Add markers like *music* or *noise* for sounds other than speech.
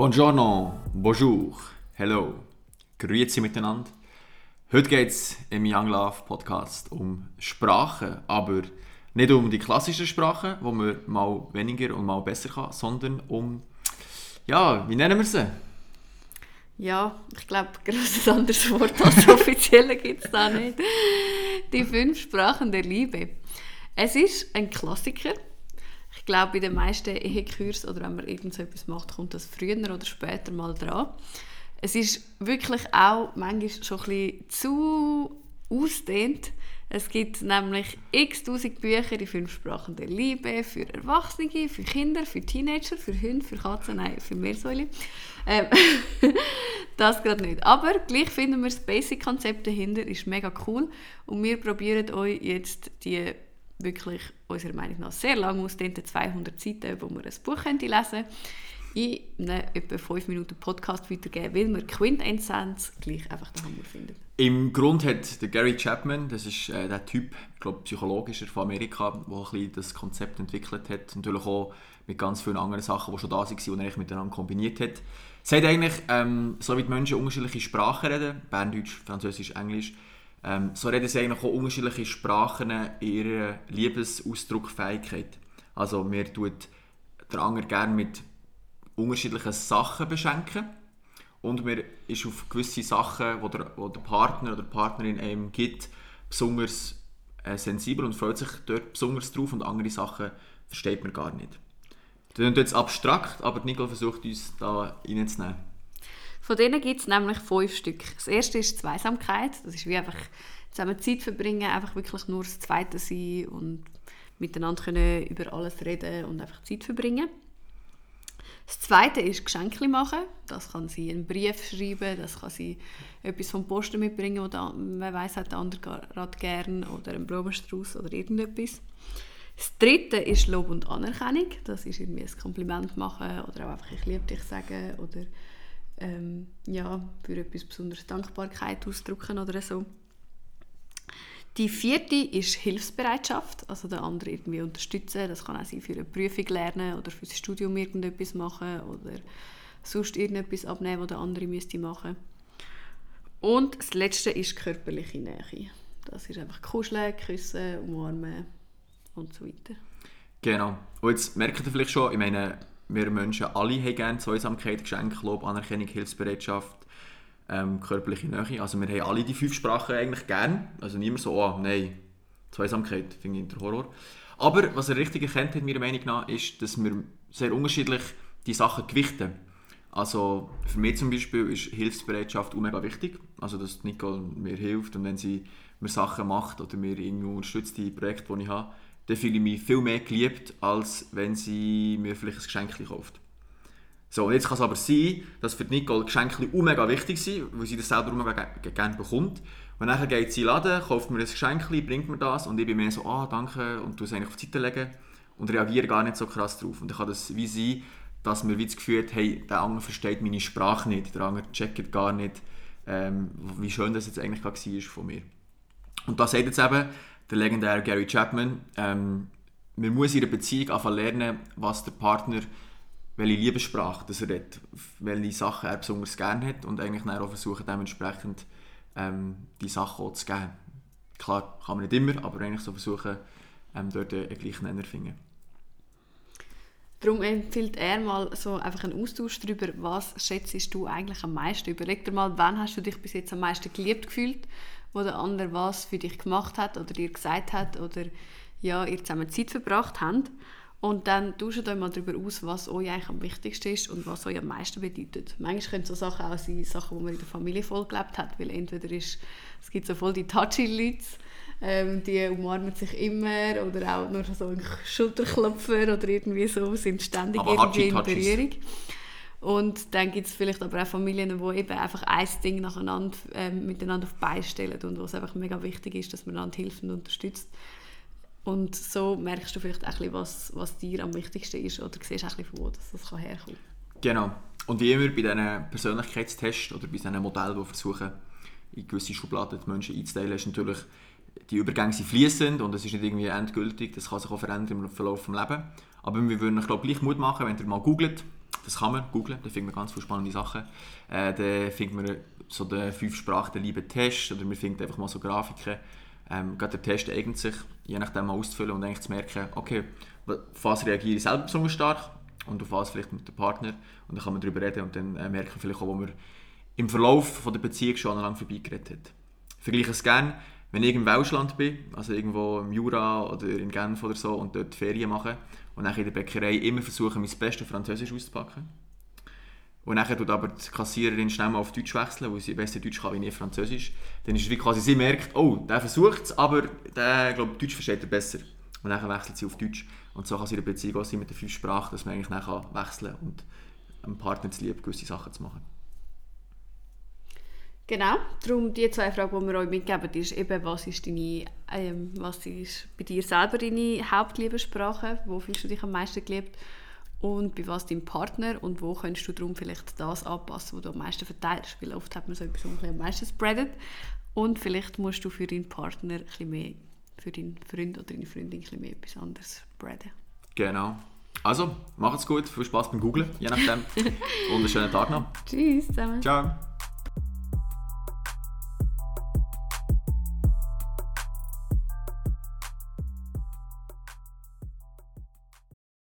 Buongiorno, bonjour, hello, grüezi miteinander. Heute geht es im Young Love Podcast um Sprachen, aber nicht um die klassischen Sprachen, wo man mal weniger und mal besser kann, sondern um, ja, wie nennen wir sie? Ja, ich glaube, ein anderes Wort als offizielle gibt es da nicht. Die fünf Sprachen der Liebe. Es ist ein Klassiker. Ich glaube, bei den meisten Ehekurs oder wenn man irgendetwas macht, kommt das früher oder später mal dran. Es ist wirklich auch manchmal schon ein bisschen zu ausdehnt. Es gibt nämlich x tausend Bücher in fünf Sprachen der Liebe für Erwachsene, für Kinder, für Teenager, für Hunde, für Katzen, nein, für Meersäule. Ähm, *laughs* das gerade nicht. Aber gleich finden wir das Basic-Konzept dahinter ist mega cool und wir probieren euch jetzt die wirklich unserer Meinung nach sehr lang ausdehnten 200 Seiten, wo wir ein Buch lesen können, in einem etwa 5 Minuten Podcast weitergeben, weil wir Quintessenz gleich einfach den Hammer finden. Im Grund hat der Gary Chapman, das ist äh, der Typ, ich glaube psychologischer von Amerika, der ein bisschen das Konzept entwickelt hat, natürlich auch mit ganz vielen anderen Sachen, die schon da waren und er miteinander kombiniert hat. Sagt eigentlich, ähm, so wie die Menschen unterschiedliche Sprachen reden, Berndeutsch, Französisch, Englisch, ähm, so reden sie eigentlich auch unterschiedliche Sprachen ihrer Liebesausdruckfähigkeit. Also mir tut der Anger gerne mit unterschiedlichen Sachen beschenken und mir ist auf gewisse Sachen, die der, wo der Partner oder die Partnerin einem gibt, besonders äh, sensibel und freut sich dort besonders drauf und andere Sachen versteht man gar nicht. Das ist jetzt abstrakt, aber Nicole versucht uns da reinzunehmen. Von denen gibt es nämlich fünf Stück. Das erste ist Zweisamkeit. Das ist wie einfach zusammen Zeit verbringen, einfach wirklich nur das Zweite sein und miteinander können über alles reden und einfach Zeit verbringen. Das Zweite ist Geschenke machen. Das kann sie einen Brief schreiben, das kann sie etwas vom Posten mitbringen, wo man weiß hat der andere gerade gern oder einen Blumenstrauß oder irgendetwas. Das Dritte ist Lob und Anerkennung. Das ist irgendwie ein Kompliment machen oder auch einfach «Ich liebe dich» sagen oder ähm, ja, für etwas besonders Dankbarkeit ausdrücken oder so. Die vierte ist Hilfsbereitschaft, also den anderen irgendwie unterstützen. Das kann auch sein für eine Prüfung lernen oder für das Studium irgendetwas machen oder sonst irgendetwas abnehmen, was der andere müsste machen. Und das letzte ist körperliche Nähe. Das ist einfach kuscheln, küssen, umarmen und so weiter. Genau. Und jetzt merkt ihr vielleicht schon, ich meine, wir Menschen alle haben gerne Zweisamkeit, Geschenk, Lob, Anerkennung, Hilfsbereitschaft, ähm, körperliche Nähe. Also wir haben alle die fünf Sprachen eigentlich gern. Also niemand so, oh nein, Zweisamkeit, finde ich der Horror. Aber was er richtig erkennt hat, meiner Meinung nach, ist, dass wir sehr unterschiedlich die Sachen gewichten. Also für mich zum Beispiel ist Hilfsbereitschaft mega wichtig. Also dass Nicole mir hilft und wenn sie mir Sachen macht oder mir irgendwo unterstützt, die Projekte, die ich habe, dann fühle ich mich viel mehr geliebt, als wenn sie mir vielleicht ein Geschenk kauft. So, und jetzt kann es aber sein, dass für Nicole Geschenke mega wichtig sind, weil sie das selber mega gerne bekommt. Und dann geht sie in den Laden, kauft mir ein Geschenk, bringt mir das und ich bin mehr so, ah, danke, und tue es eigentlich auf die Seite legen und reagiere gar nicht so krass drauf. Und dann kann das wie sein, dass mir wie das Gefühl hat, hey, der andere versteht meine Sprache nicht, der andere checkt gar nicht, ähm, wie schön das jetzt eigentlich war von mir. Und da sagt jetzt eben der legendäre Gary Chapman, ähm, man muss in einer Beziehung einfach lernen, was der Partner welche Liebessprache das er hat, welche Sachen er besonders gerne hat und eigentlich dann auch versuchen, dementsprechend ähm, die Sachen auch zu geben. Klar, kann man nicht immer, aber eigentlich so versuchen, ähm, dort einen gleichen Nenner zu finden. Darum empfiehlt er mal so einfach einen Austausch darüber, was schätzt du eigentlich am meisten. Überleg dir mal, wann hast du dich bis jetzt am meisten geliebt gefühlt, wo der andere was für dich gemacht hat oder dir gesagt hat oder ja, ihr zusammen Zeit verbracht habt. Und dann tauscht euch mal darüber aus, was euch eigentlich am wichtigsten ist und was euch am meisten bedeutet. Manchmal können so Sachen auch sein, Sachen, die man in der Familie voll gelebt hat, weil entweder ist, es gibt so voll die touchy Leute, ähm, die umarmen sich immer oder auch nur so ein Schulterklopfer oder irgendwie so, sind ständig aber irgendwie in Berührung. Und dann gibt es vielleicht aber auch Familien, die eben einfach ein Ding nacheinander ähm, miteinander auf die stellen und wo es einfach mega wichtig ist, dass man einander hilft und unterstützt. Und so merkst du vielleicht auch was, was dir am wichtigsten ist oder siehst auch von wo das, das herkommen kann. Genau. Und wie immer bei diesen Persönlichkeitstests oder bei diesen Modellen, die versuchen, in gewisse Schubladen die Menschen einzuteilen, ist natürlich, die Übergänge sind fließend und es ist nicht irgendwie endgültig, das kann sich auch verändern im Verlauf des Lebens. Aber wir würden euch glaube gleich Mut machen, wenn ihr mal googelt, Das kann man googlen, da findet man ganz viele spannende Sachen. Äh, da findet man so den fünf Sprachen der Liebe Test oder man findet einfach mal so Grafiken. Ähm, gerade der Test eignet sich, je nachdem mal auszufüllen und eigentlich zu merken, okay, auf was reagiere ich selber besonders stark und auf was vielleicht mit dem Partner. Und dann kann man darüber reden und dann äh, merken vielleicht auch, wo man im Verlauf von der Beziehung schon lange vorbeigeredet hat. Ich vergleiche es gerne, wenn ich im Welschland bin, also irgendwo im Jura oder in Genf oder so und dort Ferien mache und dann in der Bäckerei immer versuche, mein bestes Französisch auszupacken. Und dann tut aber die Kassiererin schnell mal auf Deutsch wechseln, weil sie besser Deutsch kann wie nie Französisch. Dann ist es wie quasi, sie merkt, oh, der versucht es, aber der, glaube Deutsch versteht er besser. Und dann wechselt sie auf Deutsch. Und so kann es in der Beziehung auch sein mit der fünf Sprachen, dass man eigentlich dann wechseln kann und einem Partner zu lieb gewisse Sachen zu machen. Genau, darum die zwei Fragen, die wir euch mitgeben, ist eben, was ist, deine, ähm, was ist bei dir selber deine Hauptliebessprache, wo fühlst du dich am meisten geliebt und bei was dein Partner und wo kannst du darum vielleicht das anpassen, was du am meisten verteilst, weil oft hat man so etwas am meisten spreadet und vielleicht musst du für deinen Partner ein bisschen mehr, für deinen Freund oder deine Freundin ein bisschen mehr etwas anderes spreaden. Genau. Also, macht's gut, viel Spaß beim Googlen, je nachdem *laughs* und einen schönen Tag noch. Tschüss zusammen. Ciao.